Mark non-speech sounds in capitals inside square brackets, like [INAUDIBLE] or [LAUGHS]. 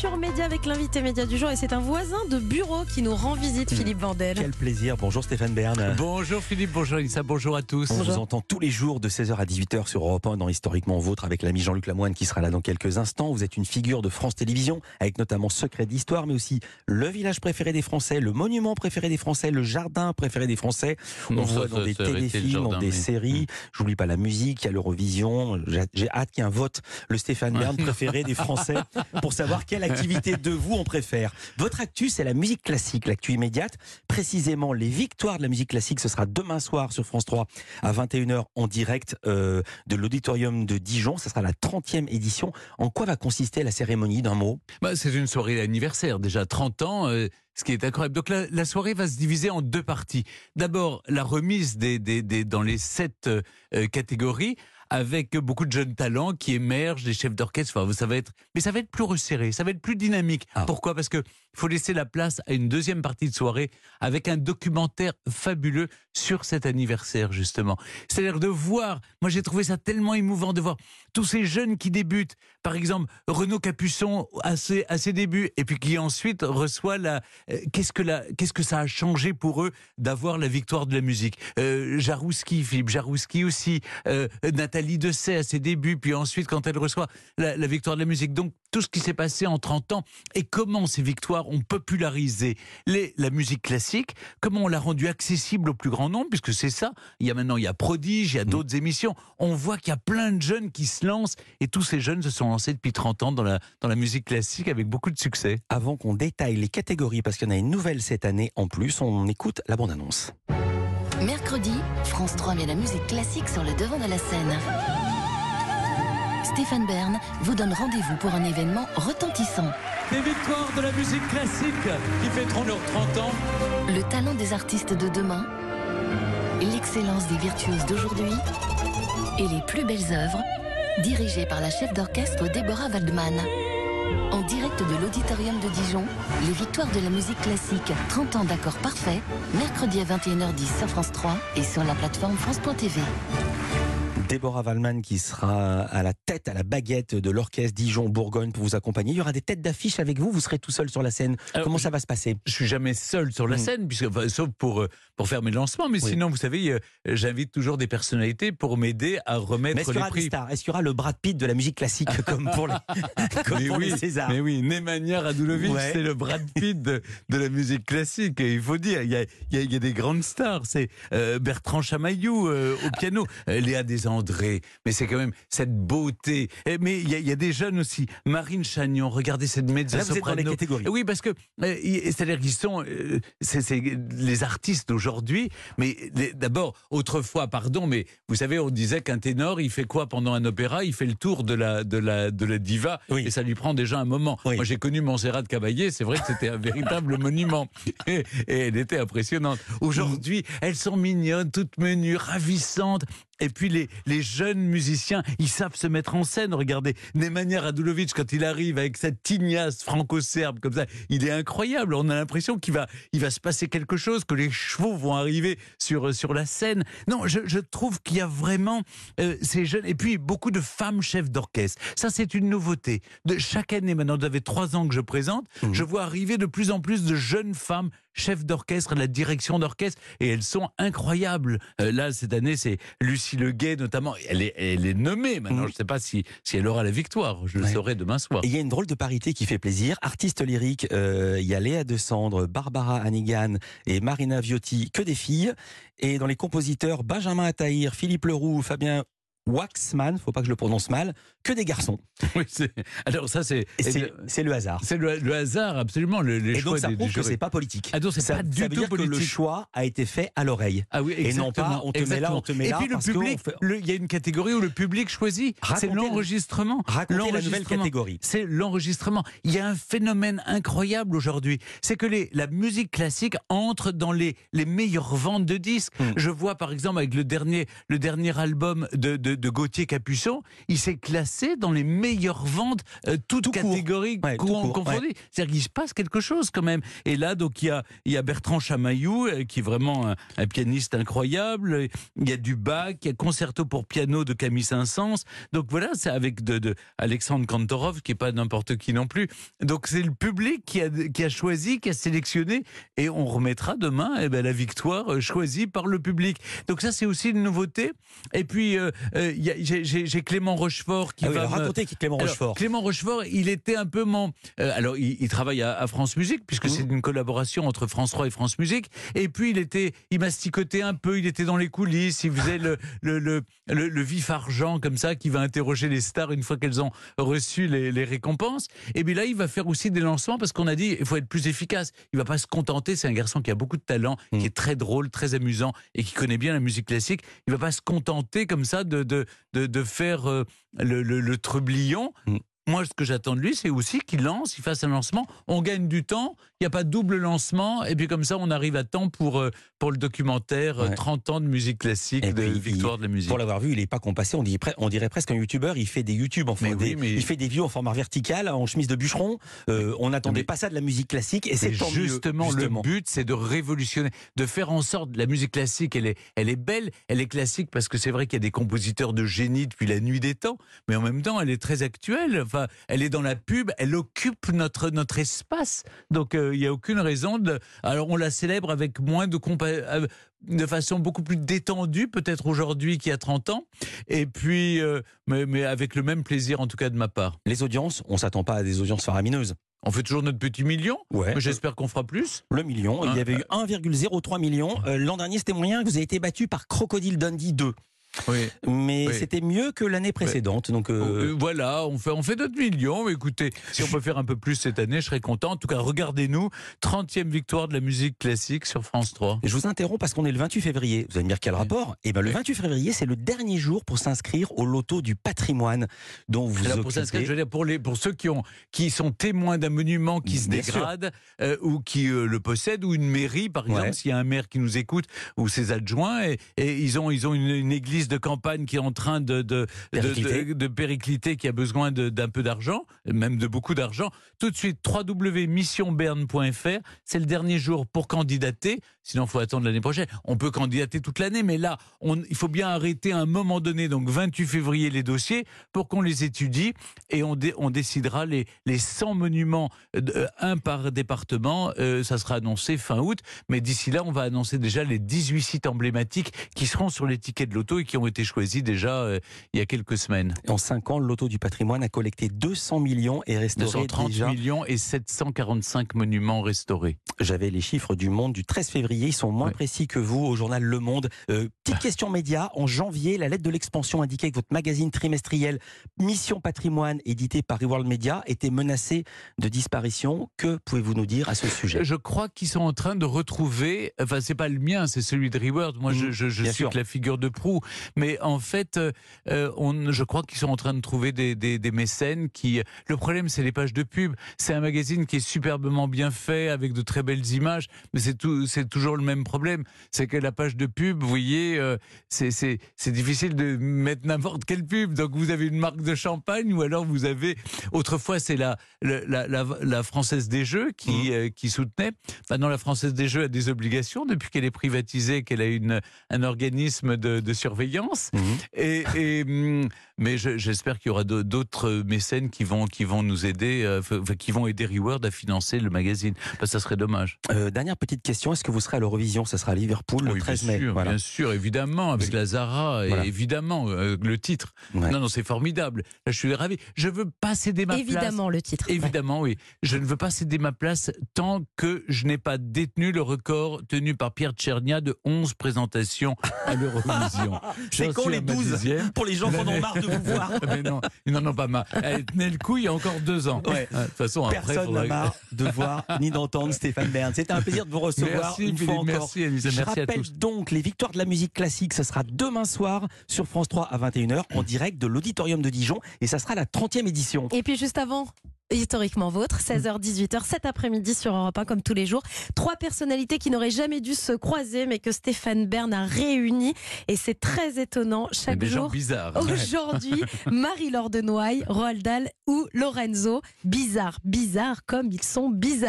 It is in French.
Culture Média avec l'invité média du jour et c'est un voisin de bureau qui nous rend visite, Philippe Vandel. Quel plaisir. Bonjour Stéphane Bern. Bonjour Philippe, bonjour Lisa, bonjour à tous. On vous entend tous les jours de 16h à 18h sur Europe 1 dans Historiquement Vôtre avec l'ami Jean-Luc Lamoine qui sera là dans quelques instants. Vous êtes une figure de France Télévisions avec notamment Secret d'Histoire mais aussi le village préféré des Français, le monument préféré des Français, le jardin préféré des Français. On Non, voit ça, dans ça, des téléfilms, jardin, dans des mais- séries. J'oublie pas la musique, il y a l'Eurovision. J'ai- J'ai hâte qu'il y ait un vote, le Stéphane Bern préféré des Français pour savoir quelle [LAUGHS] activité de vous on préfère. Votre actu, c'est la musique classique, l'actu immédiate. Précisément, les victoires de la musique classique, ce sera demain soir sur France 3 à 21h en direct euh, de l'auditorium de Dijon. Ce sera la 30e édition. En quoi va consister la cérémonie d'un mot? Bah, c'est une soirée d'anniversaire, déjà 30 ans, euh, ce qui est incroyable. Donc la, soirée va se diviser en deux parties. D'abord, la remise des, dans les sept euh, catégories avec beaucoup de jeunes talents qui émergent, des chefs d'orchestre. Enfin, ça va être, mais ça va être plus resserré, ça va être plus dynamique. Ah. Pourquoi? Parce que faut laisser la place à une deuxième partie de soirée avec un documentaire fabuleux sur cet anniversaire justement. C'est-à-dire de voir. Moi, j'ai trouvé ça tellement émouvant de voir tous ces jeunes qui débutent. Par exemple, Renaud Capuçon à ses, à ses débuts, et puis qui ensuite reçoit la. euh, Qu'est-ce que que ça a changé pour eux d'avoir la victoire de la musique? Euh, Jarouski, Philippe Jarouski aussi, euh, Nathalie Dessay à ses débuts, puis ensuite quand elle reçoit la victoire de la musique. Donc tout ce qui s'est passé en 30 ans et comment ces victoires ont popularisé les, la musique classique, comment on l'a rendue accessible au plus grand nombre, puisque c'est ça. Il y a maintenant, il y a Prodige, il y a d'autres émissions. On voit qu'il y a plein de jeunes qui se lancent et tous ces jeunes se sont lancés depuis 30 ans dans la, dans la musique classique avec beaucoup de succès. Avant qu'on détaille les catégories, parce qu'il y en a une nouvelle cette année en plus, on écoute la bande-annonce. Mercredi, France 3 met la musique classique sur le devant de la scène. Stéphane Bern vous donne rendez-vous pour un événement retentissant. Les victoires de la musique classique qui fêteront leurs 30 ans. Le talent des artistes de demain, l'excellence des virtuoses d'aujourd'hui et les plus belles œuvres, dirigées par la chef d'orchestre Deborah Waldman. En direct de l'auditorium de Dijon, les victoires de la musique classique, 30 ans d'accord parfait, mercredi à 21h10 sur France 3 et sur la plateforme France.tv. Déborah Wallman qui sera à la tête, à la baguette de l'orchestre Dijon-Bourgogne pour vous accompagner. Il y aura des têtes d'affiche avec vous, vous serez tout seul sur la scène. Alors, Comment ça va se passer? Je suis jamais seul sur la Mm. scène, puisque, enfin, sauf pour, euh, pour faire mes lancements. Mais Oui. sinon, vous savez, euh, j'invite toujours des personnalités pour m'aider à remettre Mais est-ce qu'il y les aura prix. Est-ce qu'il y aura le Brad Pitt de la musique classique [LAUGHS] comme pour les, comme Mais pour oui, les Césars? mais oui, Nemanja Radulovic, Ouais. c'est le Brad Pitt de, de la musique classique. Il faut dire, il y a, il y a- il y a des grandes stars. C'est euh, Bertrand Chamaillou euh, au piano, euh, Léa Desandré. Mais c'est quand même cette beauté. Et- mais il y, a, il y a des jeunes aussi. Marine Chagnon, regardez cette mezzo Là, vous êtes dans les catégories. Oui, parce que euh, c'est-à-dire qu'ils sont, euh, c'est les artistes d'aujourd'hui. Mais d'abord, autrefois, pardon, mais vous savez, on disait qu'un ténor, il fait quoi pendant un opéra? Il fait le tour de la de la de la diva, Oui. et ça lui prend déjà un moment. Oui. Moi, j'ai connu Montserrat de Caballé. C'est vrai que c'était un [LAUGHS] véritable monument, et, et elle était impressionnante. Aujourd'hui, elles sont mignonnes, toutes menues, ravissantes. Et puis les, les jeunes musiciens, ils savent se mettre en scène. Regardez, Nemanja Radulovic, quand il arrive avec cette tignasse franco-serbe comme ça, il est incroyable. On a l'impression qu'il va, il va se passer quelque chose, que les chevaux vont arriver sur, sur la scène. Non, je, je trouve qu'il y a vraiment euh, ces jeunes. Et puis beaucoup de femmes chefs d'orchestre. Ça, c'est une nouveauté. De chaque année, maintenant, ça fait trois ans que je présente, Mhm. je vois arriver de plus en plus de jeunes femmes chefs d'orchestre, la direction d'orchestre, et elles sont incroyables. Euh, là, cette année, c'est Lucie Leguet, notamment. Elle est, elle est nommée maintenant. Mhm. Je ne sais pas si, si elle aura la victoire. Je le saurai demain soir. Il y a une drôle de parité qui fait plaisir. Artistes lyriques, euh, il y a Léa Desandre, Barbara Hannigan et Marina Viotti, que des filles. Et dans les compositeurs, Benjamin Attahir, Philippe Leroux, Fabien Waxman, faut pas que je le prononce mal, que des garçons. [LAUGHS] Oui, alors ça, c'est Et c'est le hasard. c'est le, le hasard, absolument. Le, les Et choix donc ça des- prouve des que c'est pas politique. Ah non, c'est pas du ça veut tout dire que le politique. choix a été fait à l'oreille. Ah oui, Et non pas, on te met là, on te met Et là, puis le public, fait- il y a une catégorie où le public choisit. C'est l'enregistrement. Racontez la nouvelle catégorie. C'est l'enregistrement. Il y a un phénomène incroyable aujourd'hui. C'est que les, la musique classique entre dans les, les meilleures ventes de disques. Hmm. Je vois par exemple avec le dernier, le dernier album de, de de, de Gauthier Capuçon, il s'est classé dans les meilleures ventes, euh, toutes Tout catégories Ouais, court. C'est-à-dire qu'il se passe quelque chose quand même. Et là, donc, il y a, il y a Bertrand Chamaillou, euh, qui est vraiment un, un pianiste incroyable. Il y a du Bach, il y a Concerto pour piano de Camille Saint-Saëns. Donc voilà, c'est avec de, de Alexandre Kantorov, qui est pas n'importe qui non plus. Donc c'est le public qui a, qui a choisi, qui a sélectionné, et on remettra demain eh ben, la victoire euh, choisie par le public. Donc ça, c'est aussi une nouveauté. Et puis, euh, euh, j'ai- Clément Rochefort qui Ah oui, va racontez qui est Clément alors, Rochefort. Clément Rochefort, il était un peu mon. euh, alors, il, il travaille à, à France Musique, puisque Mmh. c'est une collaboration entre France 3 et France Musique. Et puis, il était, il masticotait un peu, il était dans les coulisses, il faisait le, [LAUGHS] le, le, le- le vif argent, comme ça, qui va interroger les stars une fois qu'elles ont reçu les, les récompenses. Et bien là, il va faire aussi des lancements, parce qu'on a dit, il faut être plus efficace. Il va pas se contenter, c'est un garçon qui a beaucoup de talent, Mmh. qui est très drôle, très amusant, et qui connaît bien la musique classique. Il va pas se contenter comme ça de, de, de, faire euh, le, le, le trublion. Mm. Moi, ce que j'attends de lui, c'est aussi qu'il lance, il fasse un lancement. On gagne du temps, il n'y a pas de double lancement, et puis comme ça, on arrive à temps pour, euh, pour le documentaire euh, Ouais. 30 ans de musique classique, Et de puis, victoire de la musique. Pour l'avoir vu, il est pas compassé. On dirait, pre- on dirait presque un youtubeur. Il fait des youtube en Mais format- oui, des- mais- il fait des vues en format vertical, en chemise de bûcheron. Euh, on n'attendait pas ça de la musique classique, et c'est mieux, justement, justement. le but, c'est de révolutionner, de faire en sorte la musique classique, elle est, elle est belle, elle est classique parce que c'est vrai qu'il y a des compositeurs de génie depuis la nuit des temps, mais en même temps, elle est très actuelle. Enfin, elle est dans la pub, elle occupe notre notre espace. Donc, euh, il n'y a aucune raison de. Alors, on la célèbre avec moins de compa- euh, de façon beaucoup plus détendue, peut-être aujourd'hui qu'il y a 30 ans, et puis, euh, mais, mais avec le même plaisir, en tout cas de ma part. Les audiences, on s'attend pas à des audiences faramineuses. On fait toujours notre petit million, Ouais. j'espère qu'on fera plus. Le million, il y Hein, avait eu 1,03 million. Euh, L'an dernier, c'était moyen. Vous avez été battu par Crocodile Dundee 2. Oui. Mais Oui. c'était mieux que l'année précédente. Donc, euh, Euh, voilà, on fait, on fait notre million. Écoutez, si on peut faire un peu plus cette année, je serais content. En tout cas, regardez-nous. 30e victoire de la musique classique sur France 3. je vous interromps parce qu'on est le 28 février. Vous allez me dire quel rapport? Eh ben, le Oui. 28 février, c'est le dernier jour pour s'inscrire au loto du patrimoine dont vous Alors, pour occupez. s'inscrire, je veux dire, pour, les, pour ceux qui, ont, qui sont témoins d'un monument qui se Bien dégrade euh, ou qui euh, le possèdent, ou une mairie, par exemple, Ouais. s'il y a un maire qui nous écoute, ou ses adjoints, et, et ils ont, ils ont une, une église de campagne qui est en train de, Péricliter. de- de péricliter, qui a besoin d'un peu d'argent, même de beaucoup d'argent. Tout de suite, www.missionberne.fr, c'est le dernier jour pour candidater, sinon il faut attendre l'année prochaine. On peut candidater toute l'année, mais là, on, il faut bien arrêter à un moment donné, donc 28 février, les dossiers, pour qu'on les étudie, et on, dé- on décidera les, les 100 monuments, euh, un par département, euh, ça sera annoncé fin août, mais d'ici là, on va annoncer déjà les 18 sites emblématiques qui seront sur les tickets de loto et qui ont été choisis déjà euh, il y a quelques semaines. En 5 ans, le loto du patrimoine a collecté 200 millions et restauré 230 déjà. millions et 745 monuments restaurés. J'avais les chiffres du Monde du 13 février. Ils sont moins Ouais. précis que vous au journal Le Monde. Euh, petite question média. En janvier, la lettre de l'expansion indiquait que votre magazine trimestriel Mission Patrimoine, édité par Reworld Media, était menacé de disparition. Que pouvez-vous nous dire à ce sujet? Je crois qu'ils sont en train de retrouver. Enfin, c'est pas le mien, c'est celui de Reward. Moi, je, Mhm, je, suis sûr. que la figure de proue. Mais en fait, euh, euh, on, je crois qu'ils sont en train de trouver des, des, des mécènes qui. Le problème, c'est les pages de pub. C'est un magazine qui est superbement bien fait, avec de très belles images. Mais c'est tout, c'est toujours le même problème. C'est que la page de pub, vous voyez, euh, c'est, c'est, c'est difficile de mettre n'importe quelle pub. Donc, vous avez une marque de champagne, ou alors vous avez. Autrefois, c'est la, la, la, la, la Française des Jeux qui, euh, qui soutenait. Maintenant, la Française des Jeux a des obligations depuis qu'elle est privatisée, qu'elle a une, un organisme de, de surveillance. Mhm. Et, et, hum, mais je- j'espère qu'il y aura d'au- d'autres mécènes qui vont, qui vont nous aider, euh, qui vont aider Reward à financer le magazine. Parce que ça serait dommage. Euh, Dernière petite question. Est-ce que vous serez à l'Eurovision? Ça sera à Liverpool le Oui, 13 bien mai. sûr, Voilà. bien sûr, évidemment, avec la Zara, et Voilà. évidemment, euh, le titre. Ouais. Non, non, c'est formidable. Là, je suis ravi. Je veux pas céder ma place. Évidemment, le titre. Évidemment, oui. Je ne veux pas céder ma place tant que je n'ai pas détenu le record tenu par Pierre Tchernia de 11 présentations à l'Eurovision. [LAUGHS] C'est con les à ma 12 dixième. Pour les gens qui en ont marre de vous [LAUGHS] voir. Mais non, ils n'en ont pas marre. Elle tenait le coup il y a encore deux ans. Ouais. De toute façon, après, Personne n'a marre de voir ni d'entendre Stéphane Bern. C'était un plaisir de vous recevoir Merci, une Philippe, fois encore. merci, Je merci à rappelle tous. donc les victoires de la musique classique, ce sera demain soir sur France 3 à 21h en direct de l'auditorium de Dijon et ça sera la 30e édition. Et puis juste avant, historiquement vôtre, Mm. 16h-18h cet après-midi sur Europe 1 comme tous les jours. Trois personnalités qui n'auraient jamais dû se croiser mais que Stéphane Bern a réunies et c'est très étonnant chaque Des gens jour. bizarres. [LAUGHS] Aujourd'hui, [LAUGHS] Marie-Laure de Noailles, Roald Dahl ou Lorenzo. Bizarre, bizarre comme ils sont bizarres.